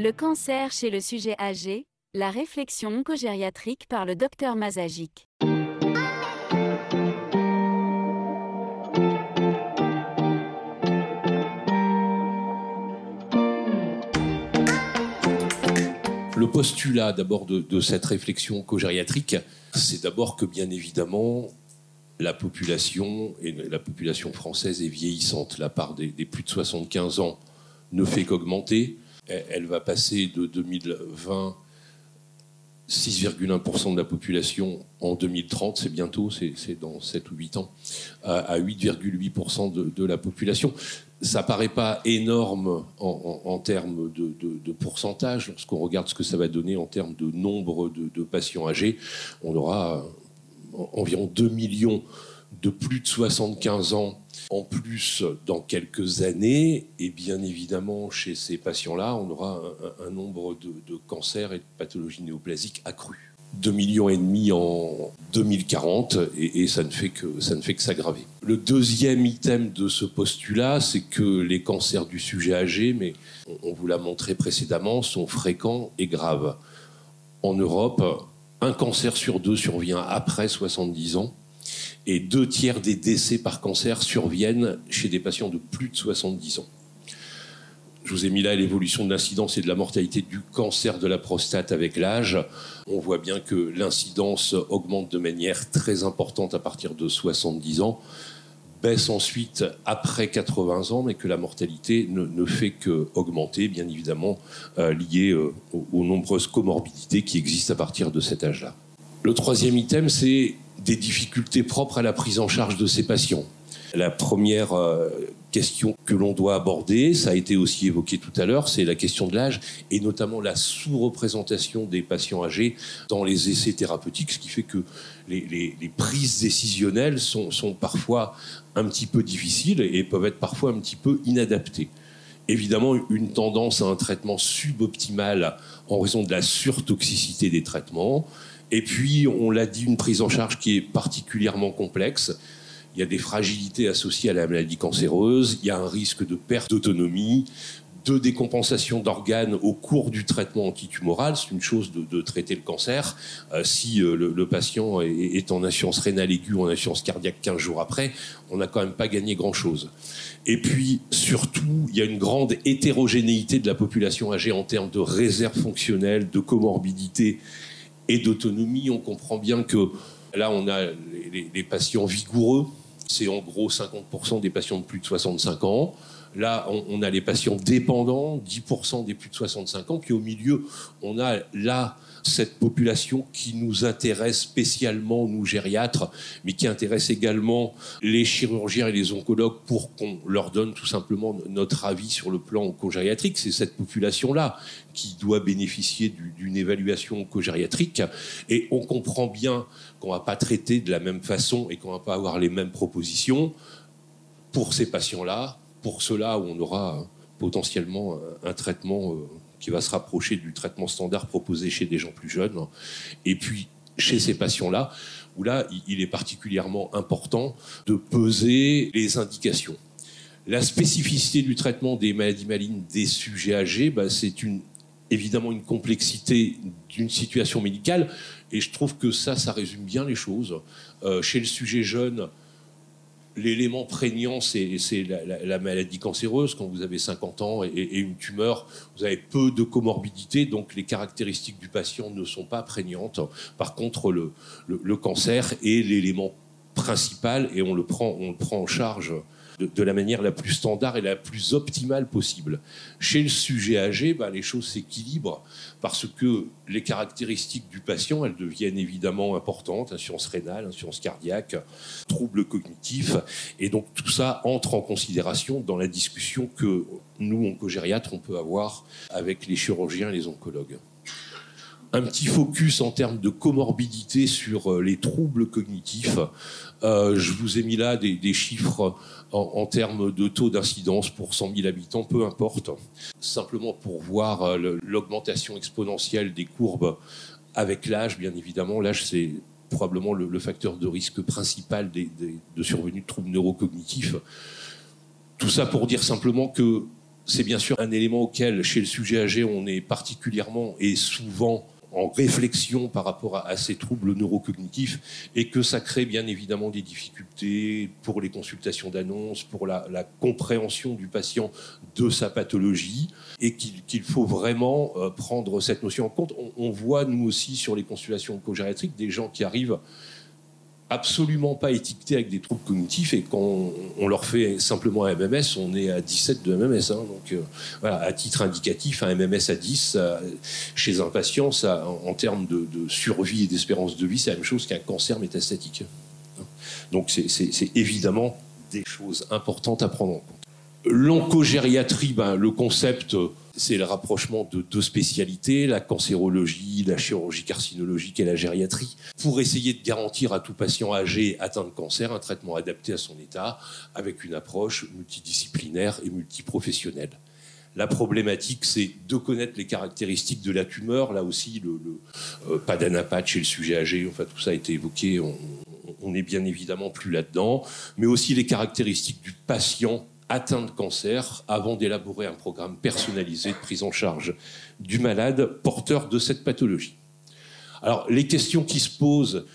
Le cancer chez le sujet âgé, la réflexion oncogériatrique par le docteur Mazagic. Le postulat d'abord de, cette réflexion oncogériatrique, c'est d'abord que bien évidemment, la population, et la population française est vieillissante. La part des plus de 75 ans ne fait qu'augmenter elle va passer de 2020 6,1% de la population en 2030, c'est bientôt, c'est dans 7 ou 8 ans, à 8,8% de, la population. Ça paraît pas énorme en, termes de, pourcentage. Lorsqu'on regarde ce que ça va donner en termes de nombre de, patients âgés, on aura environ 2 millions de plus de 75 ans en plus dans quelques années. Et bien évidemment, chez ces patients-là, on aura un, nombre de, cancers et de pathologies néoplasiques accrus. 2 millions et demi en 2040 et, ça ne fait que ça ne fait que s'aggraver. Le deuxième item de ce postulat, c'est que les cancers du sujet âgé, mais on vous l'a montré précédemment, sont fréquents et graves. En Europe, un cancer sur deux survient après 70 ans et deux tiers des décès par cancer surviennent chez des patients de plus de 70 ans. Je vous ai mis là l'évolution de l'incidence et de la mortalité du cancer de la prostate avec l'âge. On voit bien que l'incidence augmente de manière très importante à partir de 70 ans, baisse ensuite après 80 ans, mais que la mortalité ne, fait qu'augmenter, bien évidemment, euh, liée euh, aux nombreuses comorbidités qui existent à partir de cet âge-là. Le troisième item, c'est des difficultés propres à la prise en charge de ces patients. La première euh, question que l'on doit aborder, ça a été aussi évoqué tout à l'heure, c'est la question de l'âge et notamment la sous-représentation des patients âgés dans les essais thérapeutiques, ce qui fait que les, prises décisionnelles sont, sont, parfois un petit peu difficiles et peuvent être parfois un petit peu inadaptées. Évidemment, une tendance à un traitement suboptimal en raison de la surtoxicité des traitements, et puis, on l'a dit, une prise en charge qui est particulièrement complexe. Il y a des fragilités associées à la maladie cancéreuse, il y a un risque de perte d'autonomie, de décompensation d'organes au cours du traitement antitumoral. C'est une chose de, traiter le cancer. Euh, si euh, le, patient est, en insuffisance rénale aiguë ou en insuffisance cardiaque 15 jours après, on n'a quand même pas gagné grand-chose. Et puis, surtout, il y a une grande hétérogénéité de la population âgée en termes de réserve fonctionnelle, de comorbidité et d'autonomie. On comprend bien que là, on a les, patients vigoureux, c'est en gros 50% des patients de plus de 65 ans. Là, on, a les patients dépendants, 10% des plus de 65 ans. Puis au milieu, on a là cette population qui nous intéresse spécialement, nous gériatres, mais qui intéresse également les chirurgiens et les oncologues pour qu'on leur donne tout simplement notre avis sur le plan oncogériatrique. C'est cette population-là qui doit bénéficier d'une évaluation oncogériatrique. Et on comprend bien qu'on ne va pas traiter de la même façon et qu'on ne va pas avoir les mêmes propositions pour ces patients-là, pour ceux-là où on aura potentiellement un traitement euh, qui va se rapprocher du traitement standard proposé chez des gens plus jeunes. Et puis, chez ces patients-là, où là, il est particulièrement important de peser les indications. La spécificité du traitement des maladies malignes des sujets âgés, bah, c'est évidemment une complexité d'une situation médicale. Et je trouve que ça, ça résume bien les choses. Euh, chez le sujet jeune, l'élément prégnant, c'est la, maladie cancéreuse. Quand vous avez 50 ans et, une tumeur, vous avez peu de comorbidité, donc les caractéristiques du patient ne sont pas prégnantes. Par contre, le, le cancer est l'élément principal et le on le prend en charge de, la manière la plus standard et la plus optimale possible. Chez le sujet âgé, bah, les choses s'équilibrent parce que les caractéristiques du patient, elles deviennent évidemment importantes, insuffisance rénale, insuffisance cardiaque, troubles cognitifs, et donc tout ça entre en considération dans la discussion que nous, oncogériatres, on peut avoir avec les chirurgiens et les oncologues un petit focus en termes de comorbidité sur euh, les troubles cognitifs. Euh, je vous ai mis là des, chiffres en, termes de taux d'incidence pour 100 000 habitants, peu importe, simplement pour voir euh, l'augmentation exponentielle des courbes avec l'âge, bien évidemment. L'âge, c'est probablement le, facteur de risque principal de survenue de troubles neurocognitifs. Tout ça pour dire simplement que c'est bien sûr un élément auquel, chez le sujet âgé, on est particulièrement et souvent en réflexion par rapport à, ces troubles neurocognitifs et que ça crée bien évidemment des difficultés pour les consultations d'annonces, pour la, compréhension du patient de sa pathologie et qu'il faut vraiment euh, prendre cette notion en compte. On, voit nous aussi sur les consultations co-gériatriques des gens qui arrivent absolument pas étiquetés avec des troubles cognitifs et quand on, leur fait simplement un MMS, on est à 17 de MMS. Hein. donc euh, voilà, à titre indicatif, un MMS à 10 chez un patient, ça, en, termes de, survie et d'espérance de vie, c'est la même chose qu'un cancer métastatique. Donc c'est évidemment des choses importantes à prendre en compte. L'oncogériatrie, ben, le concept c'est le rapprochement de deux spécialités, la cancérologie, la chirurgie carcinologique et la gériatrie, pour essayer de garantir à tout patient âgé atteint de cancer un traitement adapté à son état, avec une approche multidisciplinaire et multiprofessionnelle. La problématique, c'est de connaître les caractéristiques de la tumeur. Là aussi, le, euh, pas d'anapathe chez le sujet âgé, enfin tout ça a été évoqué, on, on est bien évidemment plus là-dedans, mais aussi les caractéristiques du patient atteint de cancer avant d'élaborer un programme personnalisé de prise en charge du malade porteur de cette pathologie. Alors, les questions qui se posent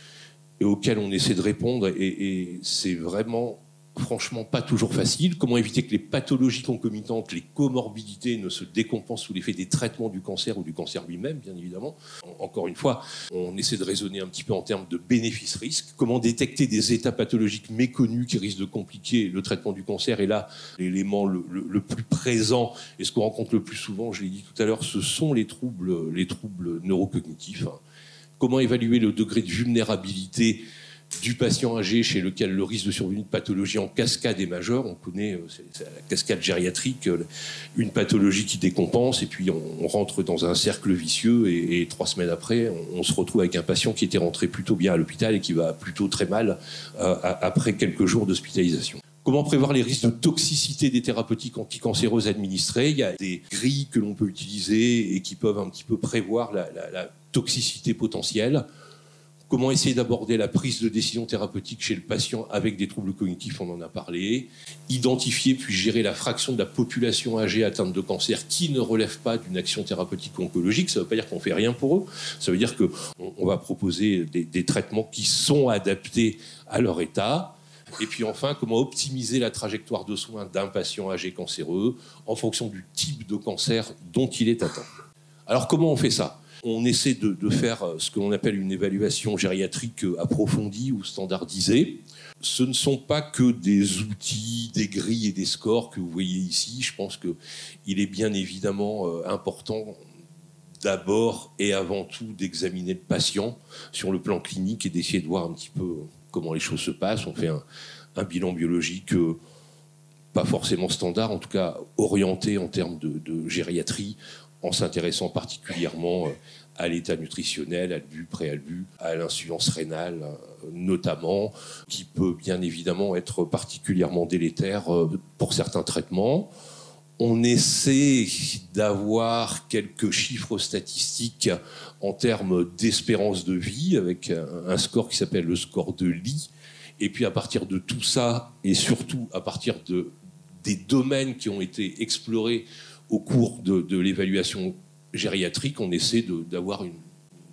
et auxquelles on essaie de répondre, et c'est vraiment franchement pas toujours facile. Comment éviter que les pathologies concomitantes, les comorbidités ne se décompensent sous l'effet des traitements du cancer ou du cancer lui-même, bien évidemment? Encore une fois, on essaie de raisonner un petit peu en termes de bénéfices-risques. Comment détecter des états pathologiques méconnus qui risquent de compliquer le traitement du cancer? Et là, l'élément le, plus présent et ce qu'on rencontre le plus souvent, je l'ai dit tout à l'heure, ce sont les troubles, les troubles neurocognitifs. Comment évaluer le degré de vulnérabilité du patient âgé chez lequel le risque de survenue de pathologie en cascade est majeur. On connaît euh, la cascade gériatrique, euh, une pathologie qui décompense, et puis on, rentre dans un cercle vicieux, et, trois semaines après, on, se retrouve avec un patient qui était rentré plutôt bien à l'hôpital et qui va plutôt très mal euh, après quelques jours d'hospitalisation. Comment prévoir les risques de toxicité des thérapeutiques anticancéreuses administrées? Il y a des grilles que l'on peut utiliser et qui peuvent un petit peu prévoir la toxicité potentielle. Comment essayer d'aborder la prise de décision thérapeutique chez le patient avec des troubles cognitifs, on en a parlé. Identifier puis gérer la fraction de la population âgée atteinte de cancer qui ne relève pas d'une action thérapeutique oncologique. Ça ne veut pas dire qu'on fait rien pour eux. Ça veut dire qu'on va proposer des, traitements qui sont adaptés à leur état. Et puis enfin, comment optimiser la trajectoire de soins d'un patient âgé cancéreux en fonction du type de cancer dont il est atteint. Alors comment on fait ça? On essaie de, faire euh, ce que l'on appelle une évaluation gériatrique euh, approfondie ou standardisée. Ce ne sont pas que des outils, des grilles et des scores que vous voyez ici. Je pense qu'il est bien évidemment euh, important d'abord et avant tout d'examiner le patient sur le plan clinique et d'essayer de voir un petit peu comment les choses se passent. On fait un, bilan biologique pas forcément standard, en tout cas orienté en termes de, de gériatrie, en s'intéressant particulièrement euh, à l'état nutritionnel, à l'albu, préalbu, à l'insuffisance rénale euh, notamment, qui peut bien évidemment être particulièrement délétère euh, pour certains traitements. On essaie d'avoir quelques chiffres statistiques en termes d'espérance de vie avec un score qui s'appelle le score de Lee. Et puis à partir de tout ça, et surtout à partir de, des domaines qui ont été explorés au cours de, l'évaluation gériatrique, on essaie d'avoir une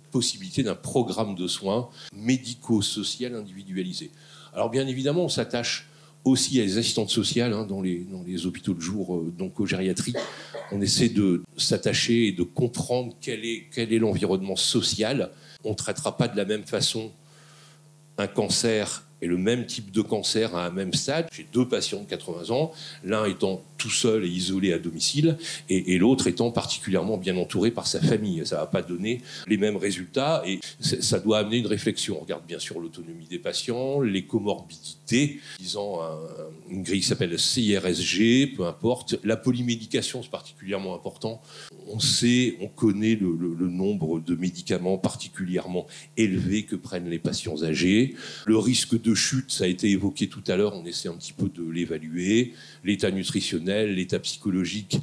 possibilité d'un programme de soins médico-social individualisé. Alors bien évidemment, on s'attache aussi à les assistantes sociales hein, dans, les, hôpitaux de jour euh, d'oncogériatrie. On essaie de s'attacher et de comprendre quel est, quel est l'environnement social. On ne traitera pas de la même façon un cancer et le même type de cancer à un même stade. J'ai deux patients de 80 ans, l'un étant tout seul et isolé à domicile, et, l'autre étant particulièrement bien entouré par sa famille. Ça ne va pas donner les mêmes résultats, et ça doit amener une réflexion. On regarde bien sûr l'autonomie des patients, les comorbidités, disant une grille qui s'appelle CIRSG, peu importe. La polymédication, c'est particulièrement important. On sait, on connaît le, le nombre de médicaments particulièrement élevés que prennent les patients âgés. Le risque de chute, ça a été évoqué tout à l'heure, on essaie un petit peu de l'évaluer. L'état nutritionnel, l'état psychologique,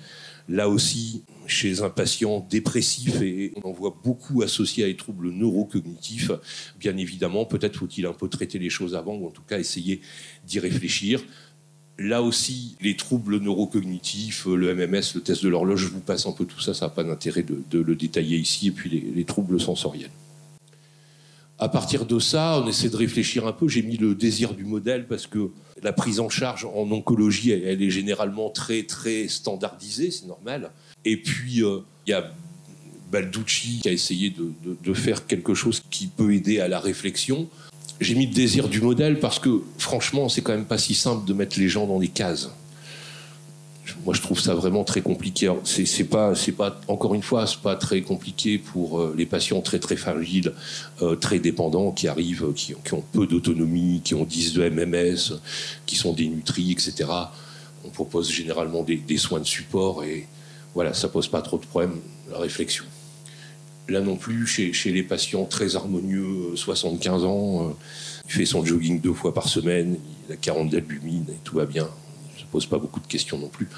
là aussi, chez un patient dépressif, et on en voit beaucoup associés à des troubles neurocognitifs, bien évidemment, peut-être faut-il un peu traiter les choses avant, ou en tout cas essayer d'y réfléchir. Là aussi, les troubles neurocognitifs, le MMS, le test de l'horloge, je vous passe un peu tout ça, ça n'a pas d'intérêt de, le détailler ici, et puis les, troubles sensoriels. À partir de ça, on essaie de réfléchir un peu. J'ai mis le désir du modèle parce que la prise en charge en oncologie, elle, est généralement très très standardisée, c'est normal. Et puis euh, il y a Balducci qui a essayé de, faire quelque chose qui peut aider à la réflexion. J'ai mis le désir du modèle parce que franchement, c'est quand même pas si simple de mettre les gens dans des cases. Moi, je trouve ça vraiment très compliqué. C'est pas, c'est pas, encore une fois, c'est pas très compliqué pour euh, les patients très très fragiles, euh, très dépendants, qui arrivent, qui, ont peu d'autonomie, qui ont 10 de MMS, qui sont dénutris, etc. On propose généralement des, soins de support et voilà, ça pose pas trop de problèmes. La réflexion. Là non plus, chez, les patients très harmonieux, 75 ans, euh, il fait son jogging deux fois par semaine, il a 40 d'albumine et tout va bien. Ne pose pas beaucoup de questions non plus.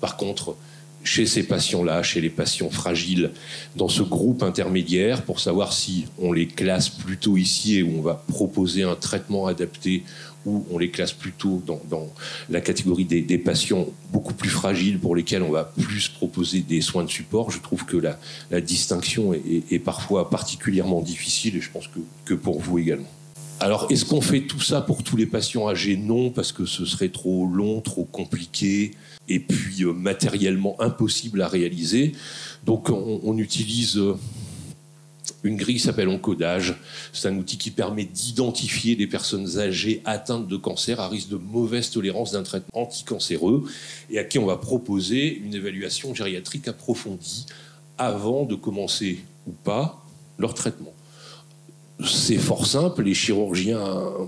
Par contre, chez ces patients-là, chez les patients fragiles, dans ce groupe intermédiaire, pour savoir si on les classe plutôt ici et où on va proposer un traitement adapté ou on les classe plutôt dans, la catégorie des, patients beaucoup plus fragiles pour lesquels on va plus proposer des soins de support. Je trouve que la, distinction est, parfois particulièrement difficile et je pense que, que pour vous également. Alors, est-ce qu'on fait tout ça pour tous les patients âgés? Non, parce que ce serait trop long, trop compliqué, et puis euh, matériellement impossible à réaliser. Donc, on, utilise euh, une grille qui s'appelle Encodage. C'est un outil qui permet d'identifier les personnes âgées atteintes de cancer à risque de mauvaise tolérance d'un traitement anticancéreux et à qui on va proposer une évaluation gériatrique approfondie avant de commencer ou pas leur traitement c'est fort simple, les chirurgiens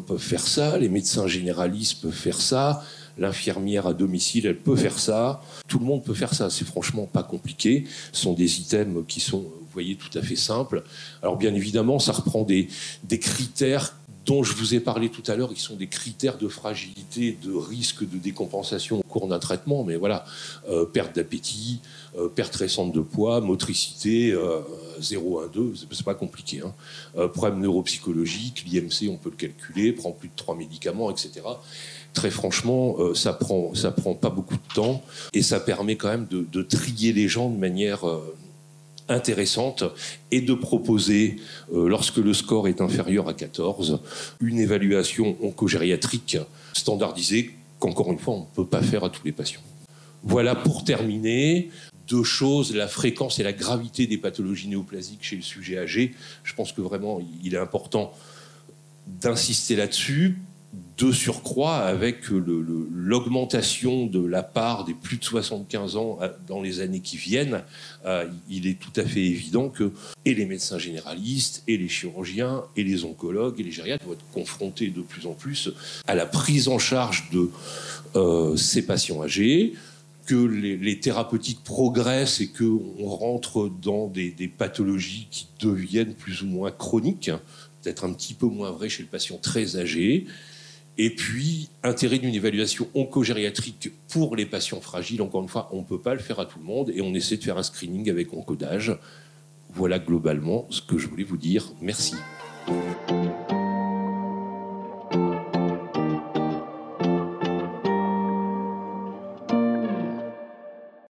peuvent faire ça, les médecins généralistes peuvent faire ça, l'infirmière à domicile, elle peut faire ça, tout le monde peut faire ça, c'est franchement pas compliqué, ce sont des items qui sont, vous voyez, tout à fait simples. Alors bien évidemment, ça reprend des, des critères dont je vous ai parlé tout à l'heure, qui sont des critères de fragilité, de risque de décompensation au cours d'un traitement, mais voilà, euh, perte d'appétit, euh, perte récente de poids, motricité, 0, 1, 2, c'est pas compliqué. Hein. Euh, problème neuropsychologique, l'IMC, on peut le calculer, prend plus de 3 médicaments, etc. Très franchement, ça prend, ça prend pas beaucoup de temps et ça permet quand même de trier les gens de manière intéressante et de proposer, euh, lorsque le score est inférieur à 14, une évaluation oncogériatrique standardisée qu'encore une fois, on ne peut pas faire à tous les patients. Voilà pour terminer. Deux choses, la fréquence et la gravité des pathologies néoplasiques chez le sujet âgé. Je pense que vraiment, il est important d'insister là-dessus de surcroît avec l'augmentation de la part des plus de 75 ans euh, dans les années qui viennent, euh, il est tout à fait évident que et les médecins généralistes, et les chirurgiens, et les oncologues, et les gériatres vont être confrontés de plus en plus à la prise en charge de euh, ces patients âgés, que les, thérapeutiques progressent et qu'on rentre dans des, des pathologies qui deviennent plus ou moins chroniques, peut-être un petit peu moins vrai chez le patient très âgé, et puis, intérêt d'une évaluation oncogériatrique pour les patients fragiles. Encore une fois, on ne peut pas le faire à tout le monde et on essaie de faire un screening avec encodage. Voilà globalement ce que je voulais vous dire. Merci.